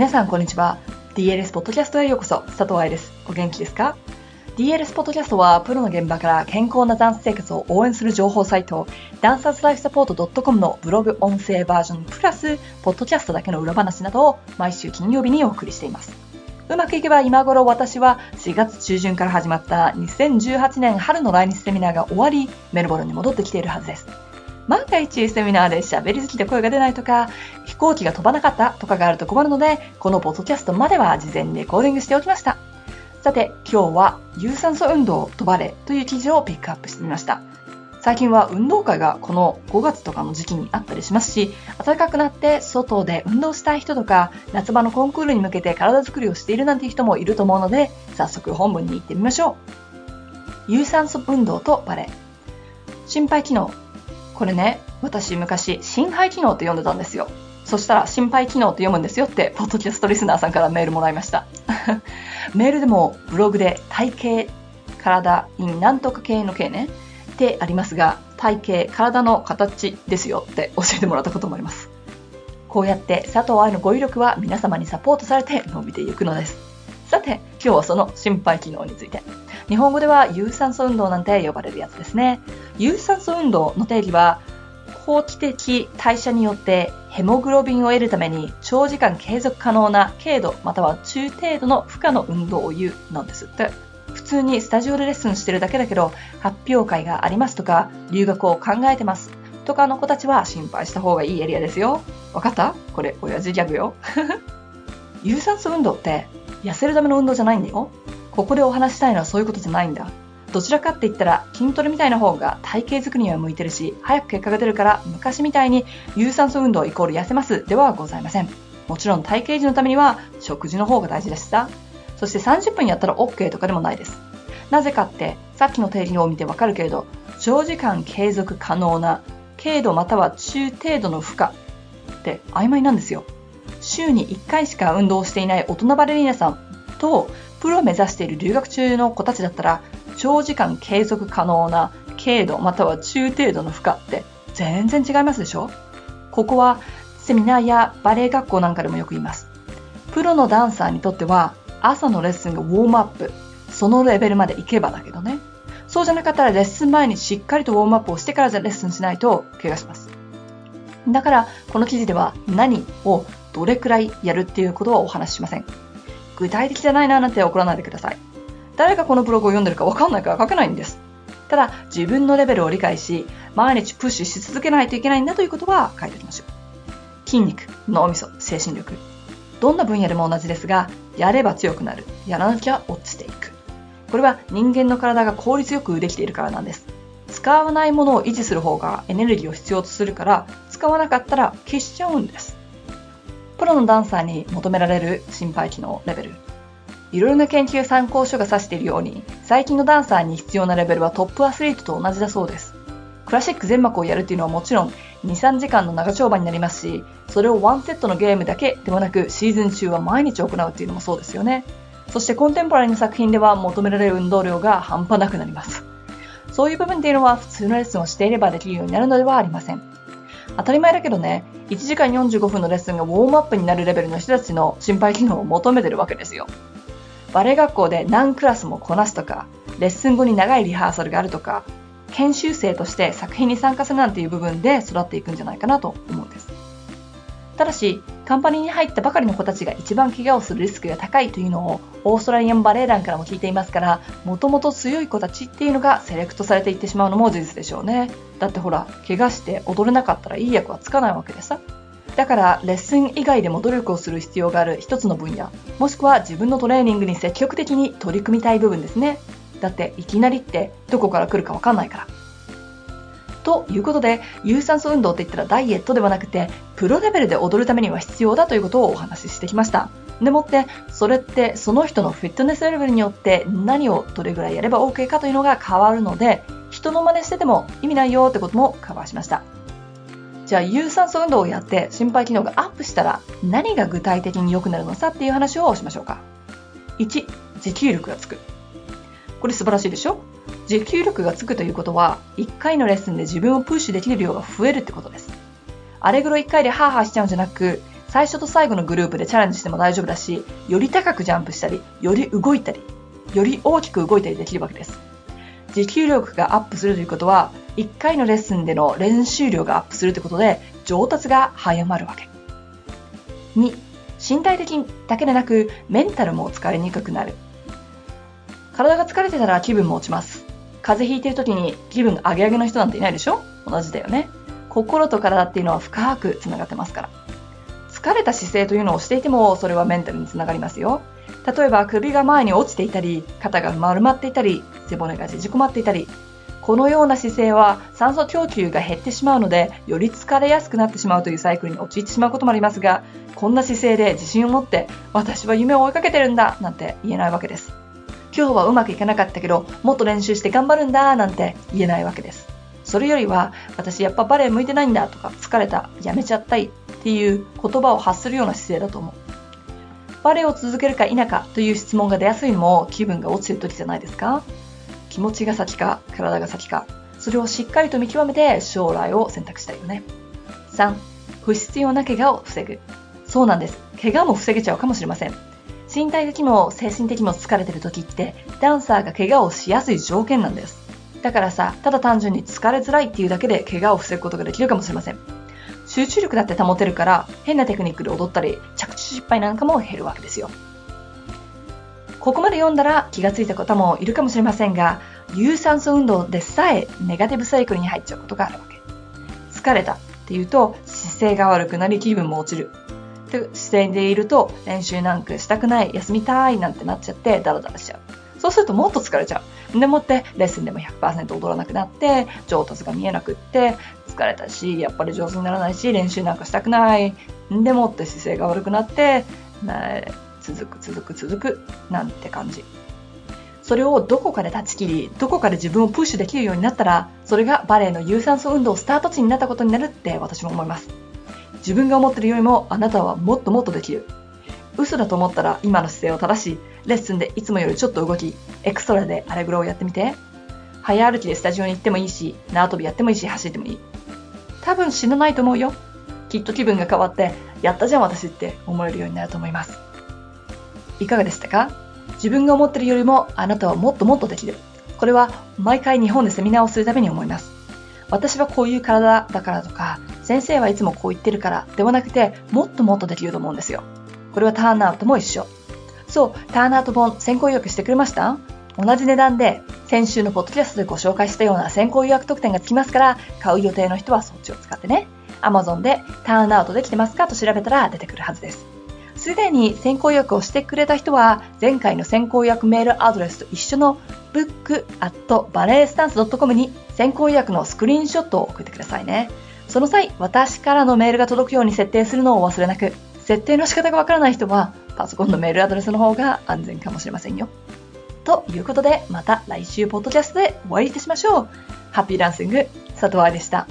皆さんこんにちは。DLS ポッドキャストへようこそ。佐藤愛です。お元気ですか？DLS ポッドキャストはプロの現場から健康なダンス生活を応援する情報サイトダンサーズライフサポート .com のブログ音声バージョンプラスポッドキャストだけの裏話などを毎週金曜日にお送りしていますうまくいけば今頃私は4月中旬から始まった2018年春の来日セミナーが終わりメルボルンに戻ってきているはずです万が一セミナーで喋り好きで声が出ないとか、飛行機が飛ばなかったとかがあると困るので、このポッドキャストまでは事前にレコーディングしておきました。さて、今日は有酸素運動とバレという記事をピックアップしてみました。最近は運動会がこの5月とかの時期にあったりしますし、暖かくなって外で運動したい人とか、夏場のコンクールに向けて体作りをしているなんていう人もいると思うので、早速本文に行ってみましょう。有酸素運動とバレ心肺機能これね、私昔、心肺機能って呼んでたんですよ。そしたら、心肺機能って読むんですよって、ポッドキャストリスナーさんからメールもらいました。メールでも、ブログで体型、体、in なんとか系の系ね、ってありますが、体型、体の形ですよって教えてもらったこともあります。こうやって佐藤愛の語彙力は皆様にサポートされて伸びていくのです。さて、今日はその心肺機能について。日本語では有酸素運動なんて呼ばれるやつですね。有酸素運動の定義は、後期的代謝によってヘモグロビンを得るために長時間継続可能な軽度または中程度の負荷の運動を言うなんですって。普通にスタジオでレッスンしてるだけだけど発表会がありますとか留学を考えてますとかの子たちは心配した方がいいエリアですよ。わかった？これ親父ギャグよ。有酸素運動って痩せるための運動じゃないんだよ。ここでお話したいのはそういうことじゃないんだ。どちらかって言ったら筋トレみたいな方が体型作りには向いてるし、早く結果が出るから昔みたいに有酸素運動イコール痩せますではございません。もちろん体型維持のためには食事の方が大事ですさ。そして30分やったら OK とかでもないです。なぜかってさっきの定義を見てわかるけれど、長時間継続可能な軽度または中程度の負荷って曖昧なんですよ。週に1回しか運動していない大人バレリーナさんとプロを目指している留学中の子たちだったら長時間継続可能な軽度または中程度の負荷って全然違いますでしょ？ここはセミナーやバレエ学校なんかでもよく言います。プロのダンサーにとっては朝のレッスンがウォームアップ、そのレベルまで行けばだけどね。そうじゃなかったらレッスン前にしっかりとウォームアップをしてからじゃレッスンしないと怪我します。だからこの記事では何をどれくらいやるっていうことはお話ししません。具体的じゃないななんて怒らないでください。誰がこのブログを読んでるかわかんないから書けないんです。ただ、自分のレベルを理解し、毎日プッシュし続けないといけないんだということは書いておきましょう。筋肉、脳みそ、精神力。どんな分野でも同じですが、やれば強くなる。やらなきゃ落ちていく。これは人間の体が効率よくできているからなんです。使わないものを維持する方がエネルギーを必要とするから、使わなかったら消しちゃうんです。プロのダンサーに求められる心肺機能レベル。いろいろな研究参考書が指しているように、最近のダンサーに必要なレベルはトップアスリートと同じだそうです。クラシック全幕をやるっていうのはもちろん2、3時間の長丁場になりますし、それをワンセットのゲームだけではなくシーズン中は毎日行うっていうのもそうですよね。そしてコンテンポラリーの作品では求められる運動量が半端なくなります。そういう部分っていうのは普通のレッスンをしていればできるようになるのではありません。当たり前だけどね、1時間45分のレッスンがウォームアップになるレベルの人たちの心肺機能を求めてるわけですよ。バレエ学校で何クラスもこなすとか、レッスン後に長いリハーサルがあるとか、研修生として作品に参加するなんていう部分で育っていくんじゃないかなと思うんです。ただし、カンパニーに入ったばかりの子たちが一番怪我をするリスクが高いというのをオーストラリアンバレエ団からも聞いていますから、もともと強い子たちっていうのがセレクトされていってしまうのも事実でしょうね。だってほら、怪我して踊れなかったらいい役はつかないわけでさ。だからレッスン以外でも努力をする必要がある一つの分野もしくは自分のトレーニングに積極的に取り組みたい部分ですねだっていきなりってどこから来るかわかんないからということで有酸素運動って言ったらダイエットではなくてプロレベルで踊るためには必要だということをお話ししてきましたでもってそれってその人のフィットネスレベルによって何をどれぐらいやれば OK かというのが変わるので人の真似してても意味ないよってこともカバーしましたじゃあ有酸素運動をやって心肺機能がアップしたら何が具体的に良くなるのさっていう話をしましょうか。1、持久力がつく。これ素晴らしいでしょ？持久力がつくということは1回のレッスンで自分をプッシュできる量が増えるってことです。あれぐらい1回でハーハーしちゃうんじゃなく最初と最後のグループでチャレンジしても大丈夫だし、より高くジャンプしたり、より動いたり、より大きく動いたりできるわけです。持久力がアップするということは、1回のレッスンでの練習量がアップするということで、上達が早まるわけ。2、身体的だけでなく、メンタルも疲れにくくなる。体が疲れてたら気分も落ちます。風邪ひいてる時に気分が上げ上げの人なんていないでしょ？同じだよね。心と体っていうのは深くつながってますから。疲れた姿勢というのをしていても、それはメンタルにつながりますよ。例えば首が前に落ちていたり、肩が丸まっていたり、背骨が縮こまっていたり、このような姿勢は酸素供給が減ってしまうので、より疲れやすくなってしまうというサイクルに陥ってしまうこともありますが、こんな姿勢で自信を持って、私は夢を追いかけてるんだなんて言えないわけです。今日はうまくいかなかったけど、もっと練習して頑張るんだなんて言えないわけです。それよりは、私やっぱバレエ向いてないんだとか、疲れた、やめちゃったいっていう言葉を発するような姿勢だと思う。バレエを続けるか否かという質問が出やすいのも気分が落ちてる時じゃないですか気持ちが先か、体が先か、それをしっかりと見極めて将来を選択したいよね。3、不必要な怪我を防ぐ。そうなんです。怪我も防げちゃうかもしれません。身体的も精神的も疲れてる時ってダンサーが怪我をしやすい条件なんです。だからさ、ただ単純に疲れづらいっていうだけで怪我を防ぐことができるかもしれません。集中力だって保てるから変なテクニックで踊ったり着地失敗なんかも減るわけですよ。ここまで読んだら気がついた方もいるかもしれませんが、有酸素運動でさえネガティブサイクルに入っちゃうことがあるわけ。疲れたっていうと姿勢が悪くなり気分も落ちる。って姿勢でいると練習なんかしたくない休みたいなんてなっちゃってダラダラしちゃう。そうするともっと疲れちゃう。でもってレッスンでも100%踊らなくなって上達が見えなくって疲れたしやっぱり上手にならないし練習なんかしたくない。でもって姿勢が悪くなって続く続く続くなんて感じ。それをどこかで断ち切りどこかで自分をプッシュできるようになったらそれがバレエの有酸素運動スタート地になったことになるって私も思います。自分が思ってるよりもあなたはもっともっとできる。嘘だと思ったら今の姿勢を正し、レッスンでいつもよりちょっと動き、エクストラでアレグロをやってみて。早歩きでスタジオに行ってもいいし、縄跳びやってもいいし、走ってもいい。多分死なないと思うよ。きっと気分が変わって、やったじゃん私って思えるようになると思います。いかがでしたか？自分が思ってるよりもあなたはもっともっとできる。これは毎回日本でセミナーをするために思います。私はこういう体だからとか、先生はいつもこう言ってるからではなくて、もっともっとできると思うんですよ。これはターンアウトも一緒。そう、ターンアウト本先行予約してくれました？同じ値段で先週のポッドキャストでご紹介したような先行予約特典がつきますから、買う予定の人はそっちを使ってね。Amazon でターンアウトできてますかと調べたら出てくるはずです。すでに先行予約をしてくれた人は、前回の先行予約メールアドレスと一緒の book.balletstance.com に先行予約のスクリーンショットを送ってくださいね。その際、私からのメールが届くように設定するのを忘れなく、設定の仕方がわからない人は、パソコンのメールアドレスの方が安全かもしれませんよ。ということで、また来週ポッドキャストでお会いいたしましょう。ハッピーランシング、佐藤愛でした。